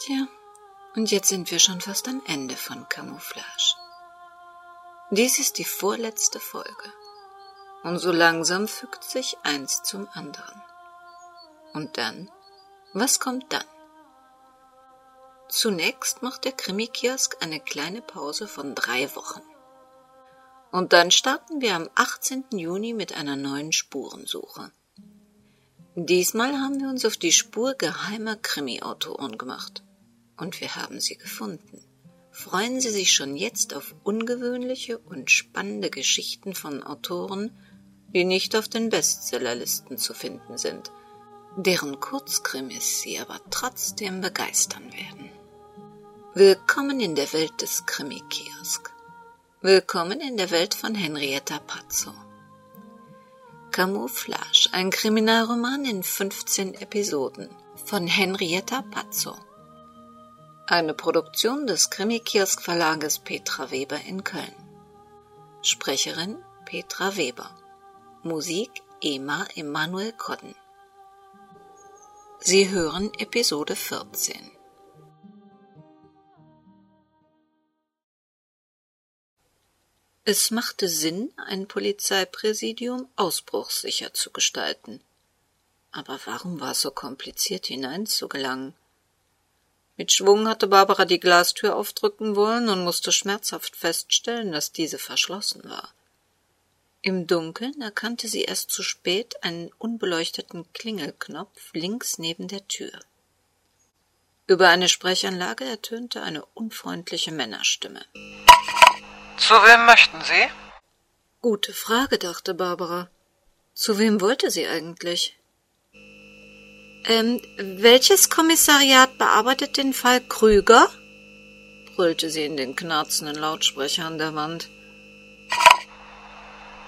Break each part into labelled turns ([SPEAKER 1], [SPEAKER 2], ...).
[SPEAKER 1] Tja, und jetzt sind wir schon fast am Ende von Camouflage. Dies ist die vorletzte Folge. Und so langsam fügt sich eins zum anderen. Und dann? Was kommt dann? Zunächst macht der Krimi-Kiosk eine kleine Pause von drei Wochen. Und dann starten wir am 18. Juni mit einer neuen Spurensuche. Diesmal haben wir uns auf die Spur geheimer Krimi-Autoren gemacht. Und wir haben sie gefunden. Freuen Sie sich schon jetzt auf ungewöhnliche und spannende Geschichten von Autoren, die nicht auf den Bestsellerlisten zu finden sind, deren Kurzkrimis Sie aber trotzdem begeistern werden. Willkommen in der Welt des Krimi-Kiosk. Willkommen in der Welt von Henrietta Pazzo. Camouflage, ein Kriminalroman in 15 Episoden von Henrietta Pazzo. Eine Produktion des Krimi-Kiosk Verlages Petra Weber in Köln. Sprecherin Petra Weber. Musik Ema Emanuel Kodden. Sie hören Episode 14. Es machte Sinn, ein Polizeipräsidium ausbruchssicher zu gestalten. Aber warum war es so kompliziert hineinzugelangen? Mit Schwung hatte Barbara die Glastür aufdrücken wollen und musste schmerzhaft feststellen, dass diese verschlossen war. Im Dunkeln erkannte sie erst zu spät einen unbeleuchteten Klingelknopf links neben der Tür. Über eine Sprechanlage ertönte eine unfreundliche Männerstimme.
[SPEAKER 2] Zu wem möchten Sie?
[SPEAKER 1] Gute Frage, dachte Barbara. Zu wem wollte sie eigentlich? Ähm, welches Kommissariat bearbeitet den Fall Krüger? brüllte sie in den knarzenden Lautsprecher an der Wand.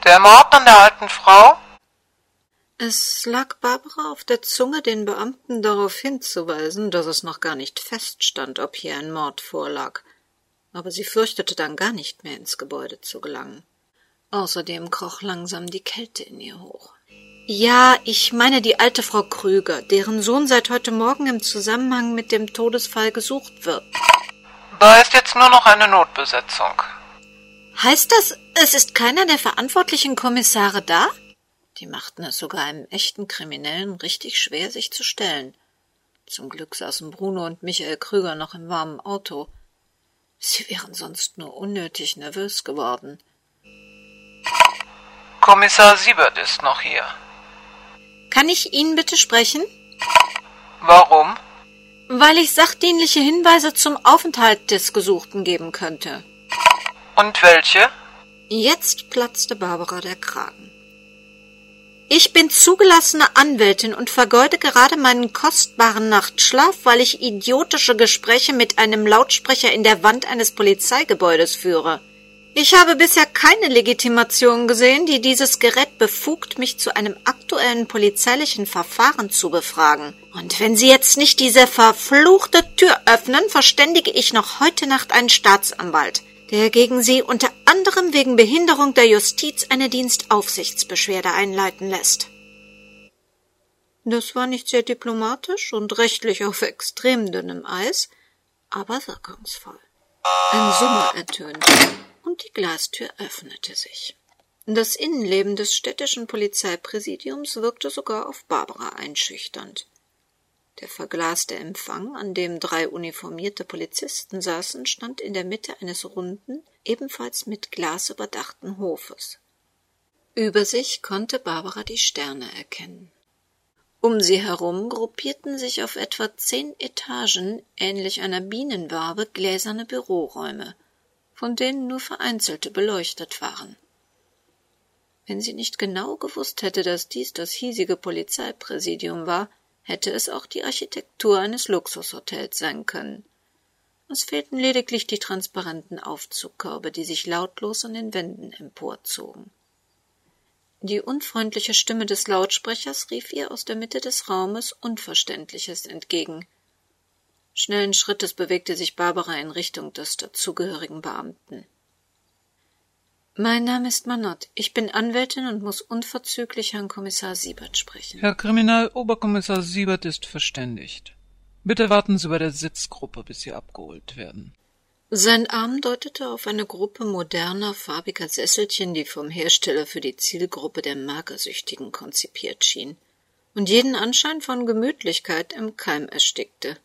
[SPEAKER 2] Der Mord an der alten Frau?
[SPEAKER 1] Es lag Barbara auf der Zunge, den Beamten darauf hinzuweisen, dass es noch gar nicht feststand, ob hier ein Mord vorlag. Aber sie fürchtete dann gar nicht mehr ins Gebäude zu gelangen. Außerdem kroch langsam die Kälte in ihr hoch. Ja, ich meine die alte Frau Krüger, deren Sohn seit heute Morgen im Zusammenhang mit dem Todesfall gesucht wird.
[SPEAKER 2] Da ist jetzt nur noch eine Notbesetzung.
[SPEAKER 1] Heißt das, es ist keiner der verantwortlichen Kommissare da? Die machten es sogar einem echten Kriminellen richtig schwer, sich zu stellen. Zum Glück saßen Bruno und Michael Krüger noch im warmen Auto. Sie wären sonst nur unnötig nervös geworden.
[SPEAKER 2] Kommissar Siebert ist noch hier.
[SPEAKER 1] Kann ich Ihnen bitte sprechen?
[SPEAKER 2] Warum?
[SPEAKER 1] Weil ich sachdienliche Hinweise zum Aufenthalt des Gesuchten geben könnte.
[SPEAKER 2] Und welche?
[SPEAKER 1] Jetzt platzte Barbara der Kragen. Ich bin zugelassene Anwältin und vergeude gerade meinen kostbaren Nachtschlaf, weil ich idiotische Gespräche mit einem Lautsprecher in der Wand eines Polizeigebäudes führe. Ich habe bisher keine Legitimation gesehen, die dieses Gerät befugt, mich zu einem aktuellen polizeilichen Verfahren zu befragen. Und wenn Sie jetzt nicht diese verfluchte Tür öffnen, verständige ich noch heute Nacht einen Staatsanwalt der gegen sie unter anderem wegen Behinderung der Justiz eine Dienstaufsichtsbeschwerde einleiten lässt. Das war nicht sehr diplomatisch und rechtlich auf extrem dünnem Eis, aber wirkungsvoll. Ein Summer ertönte und die Glastür öffnete sich. Das Innenleben des städtischen Polizeipräsidiums wirkte sogar auf Barbara einschüchternd. Der verglaste Empfang, an dem drei uniformierte Polizisten saßen, stand in der Mitte eines runden, ebenfalls mit Glas überdachten Hofes. Über sich konnte Barbara die Sterne erkennen. Um sie herum gruppierten sich auf etwa zehn Etagen, ähnlich einer Bienenwabe, gläserne Büroräume, von denen nur vereinzelte beleuchtet waren. Wenn sie nicht genau gewusst hätte, dass dies das hiesige Polizeipräsidium war, hätte es auch die Architektur eines Luxushotels sein können. Es fehlten lediglich die transparenten Aufzugkörbe, die sich lautlos an den Wänden emporzogen. Die unfreundliche Stimme des Lautsprechers rief ihr aus der Mitte des Raumes Unverständliches entgegen. Schnellen Schrittes bewegte sich Barbara in Richtung des dazugehörigen Beamten. Mein Name ist Manott. Ich bin Anwältin und muss unverzüglich Herrn Kommissar Siebert sprechen.
[SPEAKER 3] Herr Kriminaloberkommissar Siebert ist verständigt.
[SPEAKER 2] Bitte warten Sie bei der Sitzgruppe, bis Sie abgeholt werden.
[SPEAKER 1] Sein Arm deutete auf eine Gruppe moderner, farbiger Sesselchen, die vom Hersteller für die Zielgruppe der Magersüchtigen konzipiert schien und jeden Anschein von Gemütlichkeit im Keim erstickte.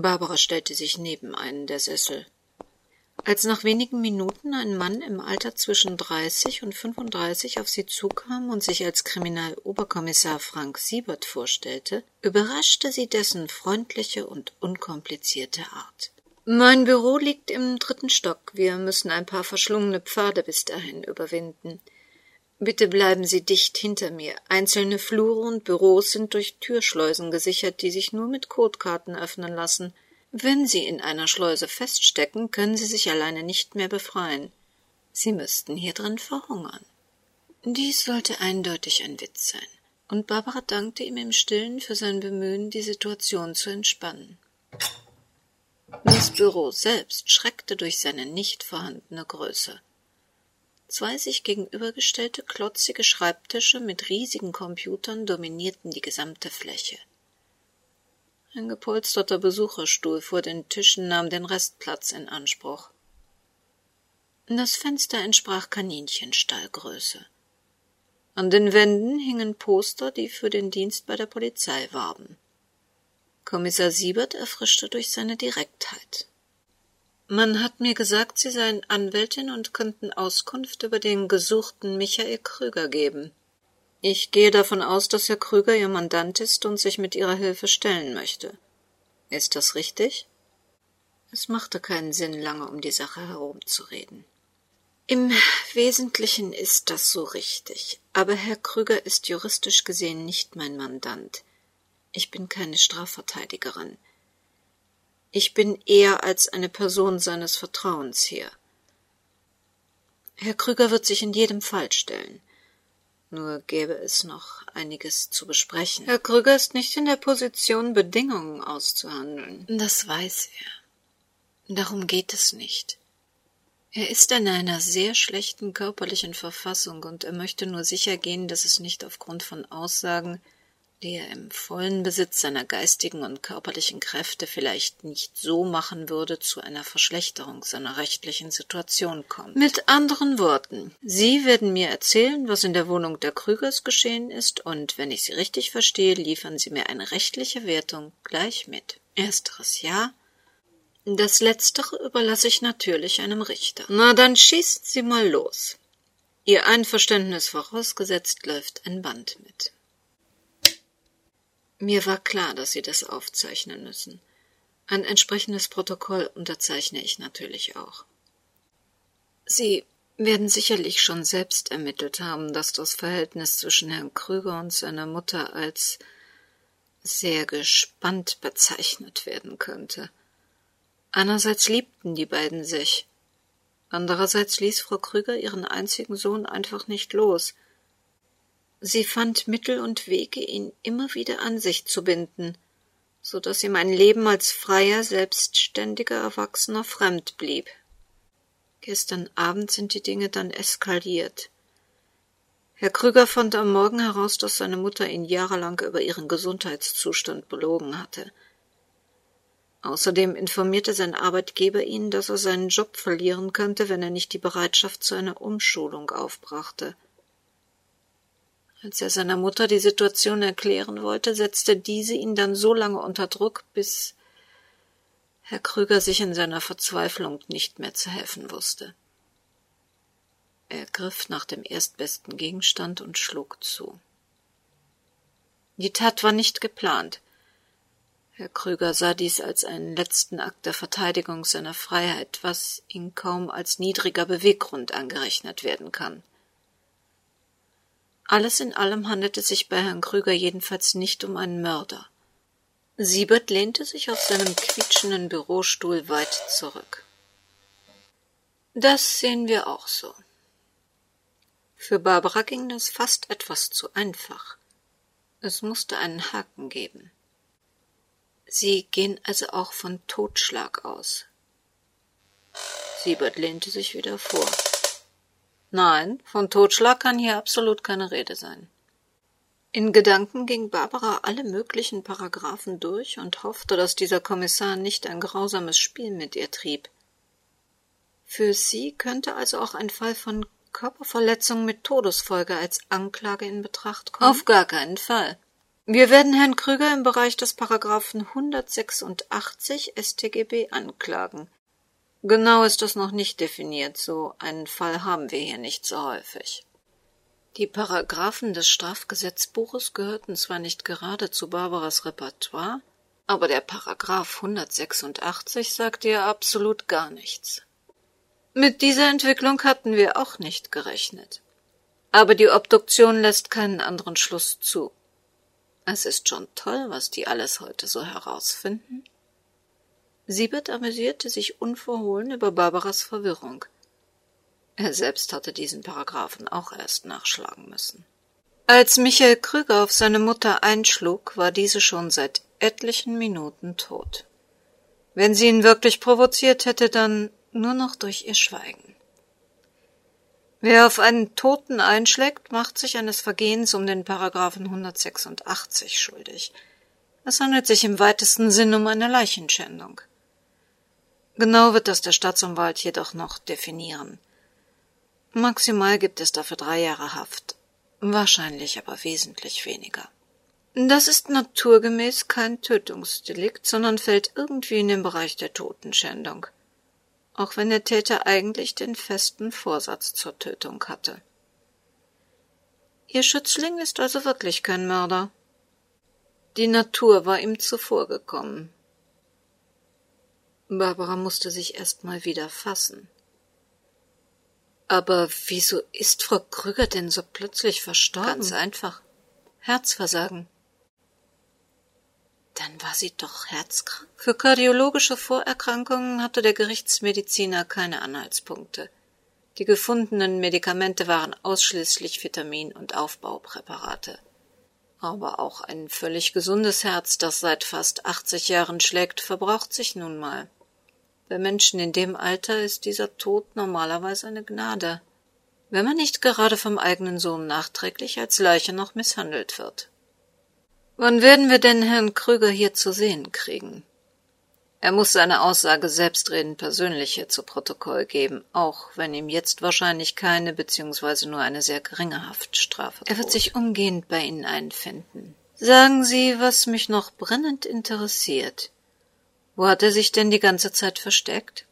[SPEAKER 1] Barbara stellte sich neben einen der Sessel. Als nach wenigen Minuten ein Mann im Alter zwischen dreißig und fünfunddreißig auf sie zukam und sich als Kriminaloberkommissar Frank Siebert vorstellte, überraschte sie dessen freundliche und unkomplizierte Art. Mein Büro liegt im dritten Stock. Wir müssen ein paar verschlungene Pfade bis dahin überwinden. Bitte bleiben Sie dicht hinter mir. Einzelne Flure und Büros sind durch Türschleusen gesichert, die sich nur mit Kotkarten öffnen lassen. Wenn Sie in einer Schleuse feststecken, können Sie sich alleine nicht mehr befreien. Sie müssten hier drin verhungern. Dies sollte eindeutig ein Witz sein, und Barbara dankte ihm im Stillen für sein Bemühen, die Situation zu entspannen. Das Büro selbst schreckte durch seine nicht vorhandene Größe. Zwei sich gegenübergestellte klotzige Schreibtische mit riesigen Computern dominierten die gesamte Fläche. Ein gepolsterter Besucherstuhl vor den Tischen nahm den Restplatz in Anspruch. Das Fenster entsprach Kaninchenstallgröße. An den Wänden hingen Poster, die für den Dienst bei der Polizei warben. Kommissar Siebert erfrischte durch seine Direktheit. Man hat mir gesagt, Sie seien Anwältin und könnten Auskunft über den gesuchten Michael Krüger geben. Ich gehe davon aus, dass Herr Krüger Ihr Mandant ist und sich mit Ihrer Hilfe stellen möchte. Ist das richtig? Es machte keinen Sinn, lange um die Sache herumzureden. Im Wesentlichen ist das so richtig, aber Herr Krüger ist juristisch gesehen nicht mein Mandant. Ich bin keine Strafverteidigerin. Ich bin eher als eine Person seines Vertrauens hier. Herr Krüger wird sich in jedem Fall stellen. Nur gäbe es noch einiges zu besprechen. Herr Krüger ist nicht in der Position, Bedingungen auszuhandeln. Das weiß er. Darum geht es nicht. Er ist in einer sehr schlechten körperlichen Verfassung und er möchte nur sicher gehen, dass es nicht aufgrund von Aussagen, die er im vollen Besitz seiner geistigen und körperlichen Kräfte vielleicht nicht so machen würde, zu einer Verschlechterung seiner rechtlichen Situation kommt. Mit anderen Worten, Sie werden mir erzählen, was in der Wohnung der Krügers geschehen ist, und wenn ich Sie richtig verstehe, liefern Sie mir eine rechtliche Wertung gleich mit. Ersteres ja, das letztere überlasse ich natürlich einem Richter. Na, dann schießt Sie mal los. Ihr Einverständnis vorausgesetzt läuft ein Band mit. Mir war klar, dass Sie das aufzeichnen müssen. Ein entsprechendes Protokoll unterzeichne ich natürlich auch. Sie werden sicherlich schon selbst ermittelt haben, dass das Verhältnis zwischen Herrn Krüger und seiner Mutter als sehr gespannt bezeichnet werden könnte. Einerseits liebten die beiden sich, andererseits ließ Frau Krüger ihren einzigen Sohn einfach nicht los, Sie fand Mittel und Wege, ihn immer wieder an sich zu binden, so dass ihm ein Leben als freier, selbstständiger Erwachsener fremd blieb. Gestern Abend sind die Dinge dann eskaliert. Herr Krüger fand am Morgen heraus, dass seine Mutter ihn jahrelang über ihren Gesundheitszustand belogen hatte. Außerdem informierte sein Arbeitgeber ihn, dass er seinen Job verlieren könnte, wenn er nicht die Bereitschaft zu einer Umschulung aufbrachte. Als er seiner Mutter die Situation erklären wollte, setzte diese ihn dann so lange unter Druck, bis Herr Krüger sich in seiner Verzweiflung nicht mehr zu helfen wusste. Er griff nach dem erstbesten Gegenstand und schlug zu. Die Tat war nicht geplant. Herr Krüger sah dies als einen letzten Akt der Verteidigung seiner Freiheit, was ihm kaum als niedriger Beweggrund angerechnet werden kann. Alles in allem handelt es sich bei Herrn Krüger jedenfalls nicht um einen Mörder. Siebert lehnte sich auf seinem quietschenden Bürostuhl weit zurück. Das sehen wir auch so. Für Barbara ging das fast etwas zu einfach. Es musste einen Haken geben. Sie gehen also auch von Totschlag aus. Siebert lehnte sich wieder vor. Nein, von Totschlag kann hier absolut keine Rede sein. In Gedanken ging Barbara alle möglichen Paragraphen durch und hoffte, dass dieser Kommissar nicht ein grausames Spiel mit ihr trieb. Für sie könnte also auch ein Fall von Körperverletzung mit Todesfolge als Anklage in Betracht kommen?
[SPEAKER 3] Auf gar keinen Fall.
[SPEAKER 1] Wir werden Herrn Krüger im Bereich des Paragraphen 186 StGB anklagen. Genau ist das noch nicht definiert, so einen Fall haben wir hier nicht so häufig. Die Paragraphen des Strafgesetzbuches gehörten zwar nicht gerade zu Barbaras Repertoire, aber der Paragraph 186 sagte ihr absolut gar nichts. Mit dieser Entwicklung hatten wir auch nicht gerechnet. Aber die Obduktion lässt keinen anderen Schluss zu. Es ist schon toll, was die alles heute so herausfinden. Siebert amüsierte sich unverhohlen über Barbaras Verwirrung. Er selbst hatte diesen Paragraphen auch erst nachschlagen müssen. Als Michael Krüger auf seine Mutter einschlug, war diese schon seit etlichen Minuten tot. Wenn sie ihn wirklich provoziert hätte, dann nur noch durch ihr Schweigen. Wer auf einen Toten einschlägt, macht sich eines Vergehens um den Paragraphen 186 schuldig. Es handelt sich im weitesten Sinn um eine Leichenschändung. Genau wird das der Staatsanwalt jedoch noch definieren. Maximal gibt es dafür drei Jahre Haft, wahrscheinlich aber wesentlich weniger. Das ist naturgemäß kein Tötungsdelikt, sondern fällt irgendwie in den Bereich der Totenschändung, auch wenn der Täter eigentlich den festen Vorsatz zur Tötung hatte. Ihr Schützling ist also wirklich kein Mörder. Die Natur war ihm zuvorgekommen. Barbara musste sich erst mal wieder fassen. Aber wieso ist Frau Krüger denn so plötzlich verstorben?
[SPEAKER 3] Ganz einfach. Herzversagen.
[SPEAKER 1] Dann war sie doch herzkrank. Für kardiologische Vorerkrankungen hatte der Gerichtsmediziner keine Anhaltspunkte. Die gefundenen Medikamente waren ausschließlich Vitamin- und Aufbaupräparate. Aber auch ein völlig gesundes Herz, das seit fast 80 Jahren schlägt, verbraucht sich nun mal. Bei Menschen in dem Alter ist dieser Tod normalerweise eine Gnade, wenn man nicht gerade vom eigenen Sohn nachträglich als Leiche noch misshandelt wird. Wann werden wir denn Herrn Krüger hier zu sehen kriegen? Er muss seine Aussage selbstredend persönlich hier zu Protokoll geben, auch wenn ihm jetzt wahrscheinlich keine bzw. nur eine sehr geringe Haftstrafe droht. Er wird sich umgehend bei Ihnen einfinden. Sagen Sie, was mich noch brennend interessiert. Wo hat er sich denn die ganze Zeit versteckt?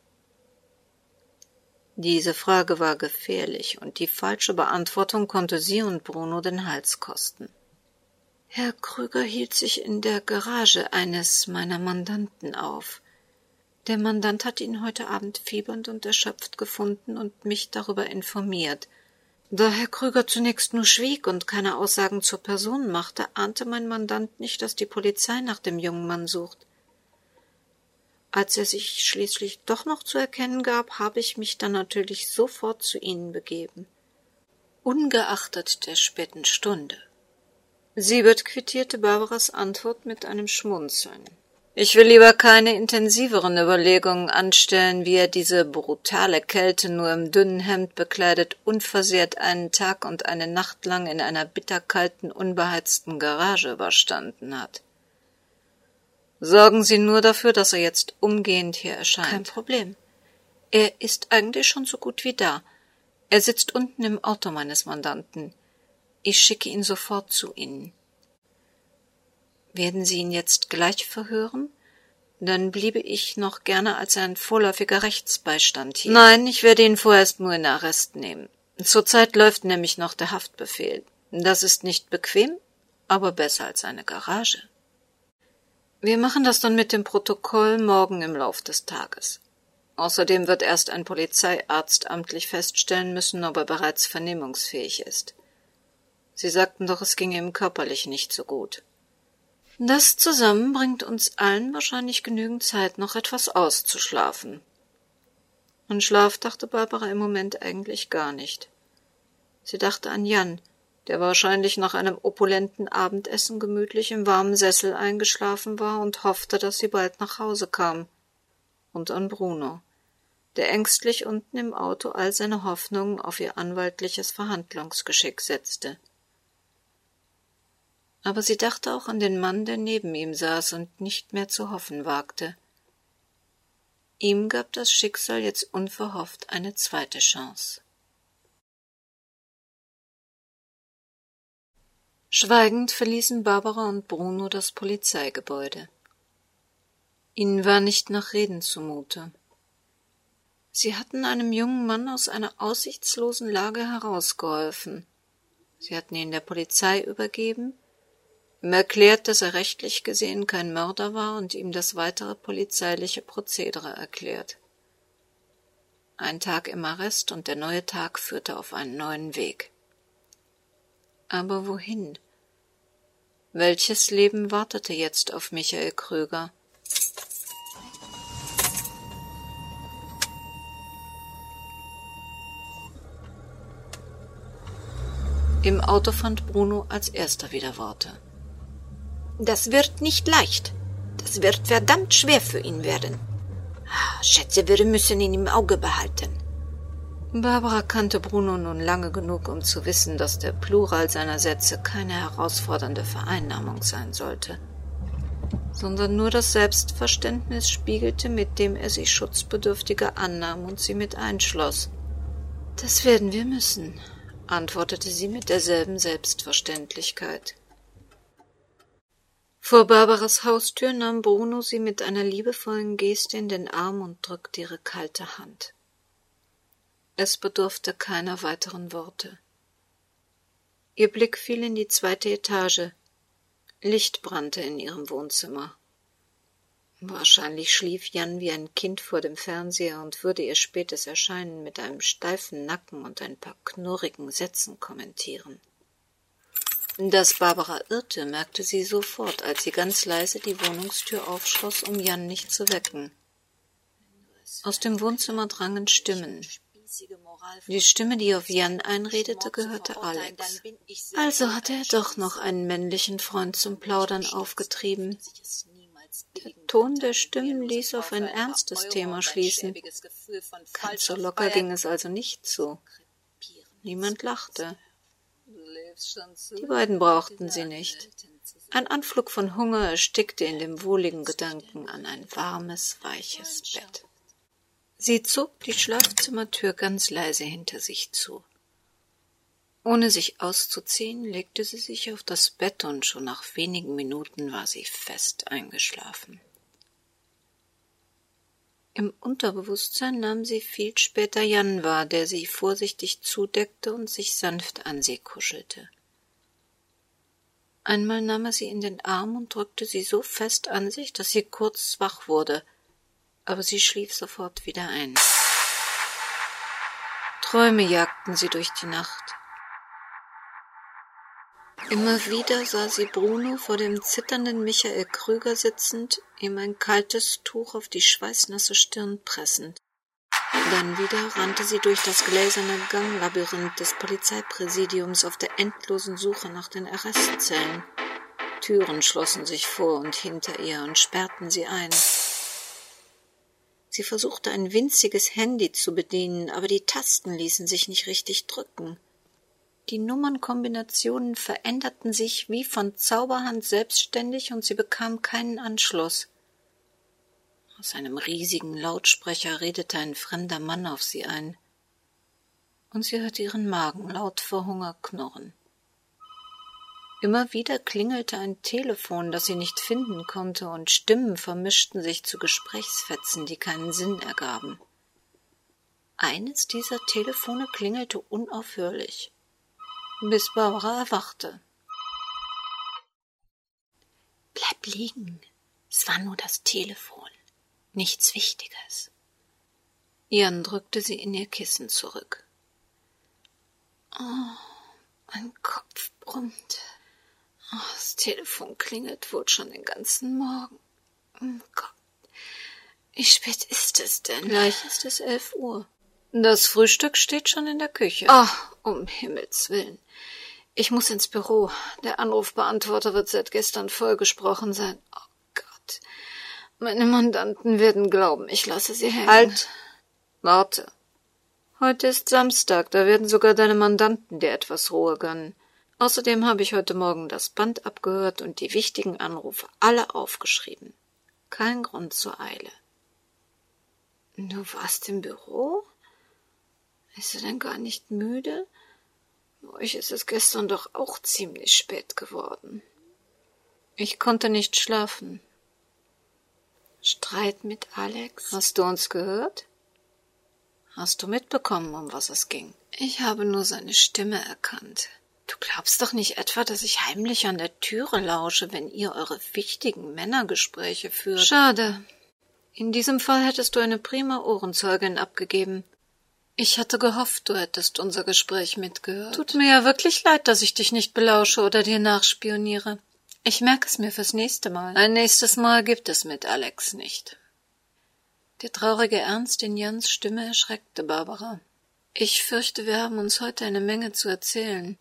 [SPEAKER 1] Diese Frage war gefährlich, und die falsche Beantwortung konnte sie und Bruno den Hals kosten. Herr Krüger hielt sich in der Garage eines meiner Mandanten auf. Der Mandant hat ihn heute Abend fiebernd und erschöpft gefunden und mich darüber informiert. Da Herr Krüger zunächst nur schwieg und keine Aussagen zur Person machte, ahnte mein Mandant nicht, dass die Polizei nach dem jungen Mann sucht. Als er sich schließlich doch noch zu erkennen gab, habe ich mich dann natürlich sofort zu ihnen begeben. Ungeachtet der späten Stunde. Siebert quittierte Barbaras Antwort mit einem Schmunzeln. Ich will lieber keine intensiveren Überlegungen anstellen, wie er diese brutale Kälte nur im dünnen Hemd bekleidet unversehrt einen Tag und eine Nacht lang in einer bitterkalten, unbeheizten Garage überstanden hat. Sorgen Sie nur dafür, dass er jetzt umgehend hier erscheint.
[SPEAKER 3] Kein Problem.
[SPEAKER 1] Er ist eigentlich schon so gut wie da. Er sitzt unten im Auto meines Mandanten. Ich schicke ihn sofort zu Ihnen. Werden Sie ihn jetzt gleich verhören? Dann bliebe ich noch gerne als ein vorläufiger Rechtsbeistand hier. Nein, ich werde ihn vorerst nur in Arrest nehmen. Zurzeit läuft nämlich noch der Haftbefehl. Das ist nicht bequem, aber besser als eine Garage. Wir machen das dann mit dem Protokoll morgen im Lauf des Tages. Außerdem wird erst ein Polizeiarzt amtlich feststellen müssen, ob er bereits vernehmungsfähig ist. Sie sagten doch, es ginge ihm körperlich nicht so gut. Das zusammen bringt uns allen wahrscheinlich genügend Zeit, noch etwas auszuschlafen. An Schlaf dachte Barbara im Moment eigentlich gar nicht. Sie dachte an Jan, der wahrscheinlich nach einem opulenten Abendessen gemütlich im warmen Sessel eingeschlafen war und hoffte, dass sie bald nach Hause kam. Und an Bruno, der ängstlich unten im Auto all seine Hoffnungen auf ihr anwaltliches Verhandlungsgeschick setzte. Aber sie dachte auch an den Mann, der neben ihm saß und nicht mehr zu hoffen wagte. Ihm gab das Schicksal jetzt unverhofft eine zweite Chance. Schweigend verließen Barbara und Bruno das Polizeigebäude. Ihnen war nicht nach Reden zumute. Sie hatten einem jungen Mann aus einer aussichtslosen Lage herausgeholfen. Sie hatten ihn der Polizei übergeben, ihm erklärt, dass er rechtlich gesehen kein Mörder war und ihm das weitere polizeiliche Prozedere erklärt. Ein Tag im Arrest und der neue Tag führte auf einen neuen Weg. Aber wohin? Welches Leben wartete jetzt auf Michael Kröger? Im Auto fand Bruno als erster wieder Worte.
[SPEAKER 4] Das wird nicht leicht. Das wird verdammt schwer für ihn werden. Ah, schätze, wir müssen ihn im Auge behalten.
[SPEAKER 1] Barbara kannte Bruno nun lange genug, um zu wissen, dass der Plural seiner Sätze keine herausfordernde Vereinnahmung sein sollte, sondern nur das Selbstverständnis spiegelte, mit dem er sich Schutzbedürftiger annahm und sie mit einschloss. Das werden wir müssen, antwortete sie mit derselben Selbstverständlichkeit. Vor Barbaras Haustür nahm Bruno sie mit einer liebevollen Geste in den Arm und drückte ihre kalte Hand. Es bedurfte keiner weiteren Worte. Ihr Blick fiel in die zweite Etage. Licht brannte in ihrem Wohnzimmer. Wahrscheinlich schlief Jan wie ein Kind vor dem Fernseher und würde ihr spätes Erscheinen mit einem steifen Nacken und ein paar knurrigen Sätzen kommentieren. Dass Barbara irrte, merkte sie sofort, als sie ganz leise die Wohnungstür aufschloss, um Jan nicht zu wecken. Aus dem Wohnzimmer drangen Stimmen. Die Stimme, die auf Jan einredete, gehörte Alex. Also hatte er doch noch einen männlichen Freund zum Plaudern aufgetrieben. Der Ton der Stimmen ließ auf ein ernstes Thema schließen. Ganz so locker ging es also nicht zu. Niemand lachte. Die beiden brauchten sie nicht. Ein Anflug von Hunger erstickte in dem wohligen Gedanken an ein warmes, weiches Bett. Sie zog die Schlafzimmertür ganz leise hinter sich zu. Ohne sich auszuziehen, legte sie sich auf das Bett und schon nach wenigen Minuten war sie fest eingeschlafen. Im Unterbewusstsein nahm sie viel später Jan wahr, der sie vorsichtig zudeckte und sich sanft an sie kuschelte. Einmal nahm er sie in den Arm und drückte sie so fest an sich, dass sie kurz wach wurde, aber sie schlief sofort wieder ein. Träume jagten sie durch die Nacht. Immer wieder sah sie Bruno vor dem zitternden Michael Krüger sitzend, ihm ein kaltes Tuch auf die schweißnasse Stirn pressend. Dann wieder rannte sie durch das gläserne Ganglabyrinth des Polizeipräsidiums auf der endlosen Suche nach den Arrestzellen. Türen schlossen sich vor und hinter ihr und sperrten sie ein. Sie versuchte ein winziges Handy zu bedienen, aber die Tasten ließen sich nicht richtig drücken. Die Nummernkombinationen veränderten sich wie von Zauberhand selbstständig und sie bekam keinen Anschluss. Aus einem riesigen Lautsprecher redete ein fremder Mann auf sie ein, und sie hörte ihren Magen laut vor Hunger knurren. Immer wieder klingelte ein Telefon, das sie nicht finden konnte, und Stimmen vermischten sich zu Gesprächsfetzen, die keinen Sinn ergaben. Eines dieser Telefone klingelte unaufhörlich bis Barbara erwachte. Bleib liegen. Es war nur das Telefon. Nichts Wichtiges. Jan drückte sie in ihr Kissen zurück. Oh, mein Kopf brummt. Oh, das Telefon klingelt wohl schon den ganzen Morgen. Oh Gott. Wie spät ist es denn? Gleich ist es elf Uhr. Das Frühstück steht schon in der Küche. Ach, um Himmels willen. Ich muss ins Büro. Der Anrufbeantworter wird seit gestern vollgesprochen sein. Oh Gott. Meine Mandanten werden glauben, ich lasse sie hängen. Halt. Warte. Heute ist Samstag, da werden sogar deine Mandanten dir etwas Ruhe gönnen. Außerdem habe ich heute Morgen das Band abgehört und die wichtigen Anrufe alle aufgeschrieben. Kein Grund zur Eile. Du warst im Büro? Bist du denn gar nicht müde? Euch ist es gestern doch auch ziemlich spät geworden. Ich konnte nicht schlafen. Streit mit Alex? Hast du uns gehört? Hast du mitbekommen, um was es ging? Ich habe nur seine Stimme erkannt. Du glaubst doch nicht etwa, dass ich heimlich an der Türe lausche, wenn ihr eure wichtigen Männergespräche führt. Schade. In diesem Fall hättest du eine prima Ohrenzeugin abgegeben. Ich hatte gehofft, du hättest unser Gespräch mitgehört. Tut mir ja wirklich leid, dass ich dich nicht belausche oder dir nachspioniere. Ich merke es mir fürs nächste Mal. Ein nächstes Mal gibt es mit Alex nicht. Der traurige Ernst in Jans Stimme erschreckte Barbara. Ich fürchte, wir haben uns heute eine Menge zu erzählen.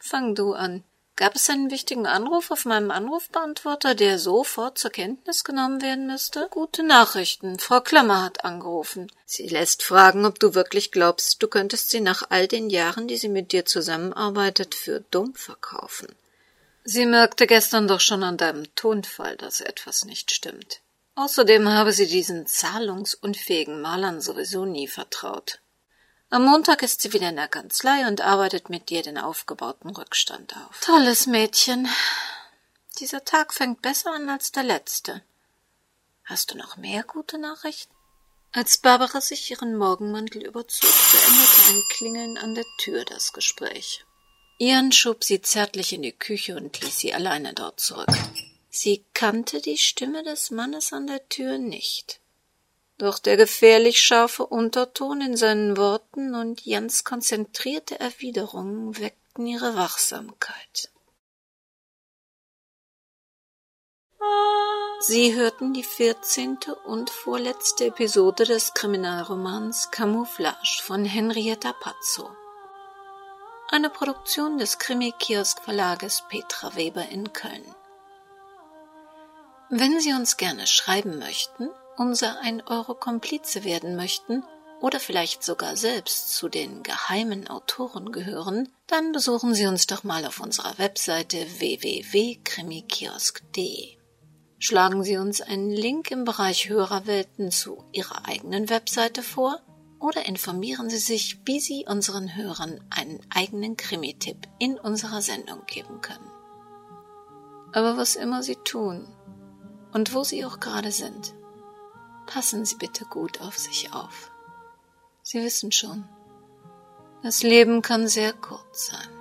[SPEAKER 1] Fang du an. Gab es einen wichtigen Anruf auf meinem Anrufbeantworter, der sofort zur Kenntnis genommen werden müsste? Gute Nachrichten. Frau Klammer hat angerufen. Sie lässt fragen, ob du wirklich glaubst, du könntest sie nach all den Jahren, die sie mit dir zusammenarbeitet, für dumm verkaufen. Sie merkte gestern doch schon an deinem Tonfall, dass etwas nicht stimmt. Außerdem habe sie diesen zahlungsunfähigen Malern sowieso nie vertraut. Am Montag ist sie wieder in der Kanzlei und arbeitet mit dir den aufgebauten Rückstand auf. Tolles Mädchen. Dieser Tag fängt besser an als der letzte. Hast du noch mehr gute Nachrichten? Als Barbara sich ihren Morgenmantel überzog, beendete ein Klingeln an der Tür das Gespräch. Ian schob sie zärtlich in die Küche und ließ sie alleine dort zurück. Sie kannte die Stimme des Mannes an der Tür nicht. Doch der gefährlich scharfe Unterton in seinen Worten und Jans konzentrierte Erwiderungen weckten ihre Wachsamkeit. Sie hörten die vierzehnte und vorletzte Episode des Kriminalromans Camouflage von Henrietta Pazzo eine Produktion des Krimi-Kiosk-Verlages Petra Weber in Köln. Wenn Sie uns gerne schreiben möchten, unser 1 Euro Komplize werden möchten oder vielleicht sogar selbst zu den geheimen Autoren gehören, dann besuchen Sie uns doch mal auf unserer Webseite www.krimikiosk.de. Schlagen Sie uns einen Link im Bereich Hörerwelten zu Ihrer eigenen Webseite vor oder informieren Sie sich, wie Sie unseren Hörern einen eigenen Krimi-Tipp in unserer Sendung geben können. Aber was immer Sie tun und wo Sie auch gerade sind, passen Sie bitte gut auf sich auf. Sie wissen schon, das Leben kann sehr kurz sein.